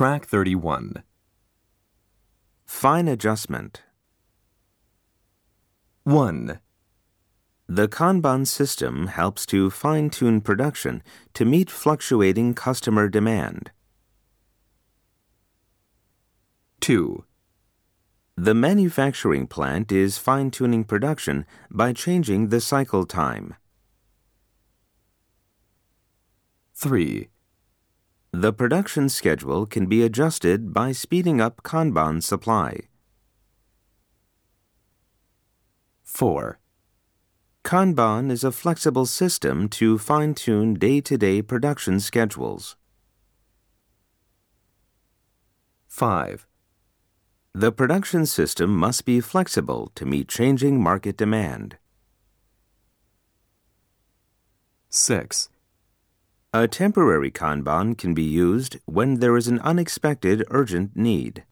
Track 31. Fine adjustment. 1, The Kanban system helps to fine tune production to meet fluctuating customer demand. 2, The manufacturing plant is fine tuning production by changing the cycle time. 3, The production schedule can be adjusted by speeding up Kanban supply. 4, Kanban is a flexible system to fine tune day to day production schedules. 5, The production system must be flexible to meet changing market demand. 6, A temporary Kanban can be used when there is an unexpected urgent need.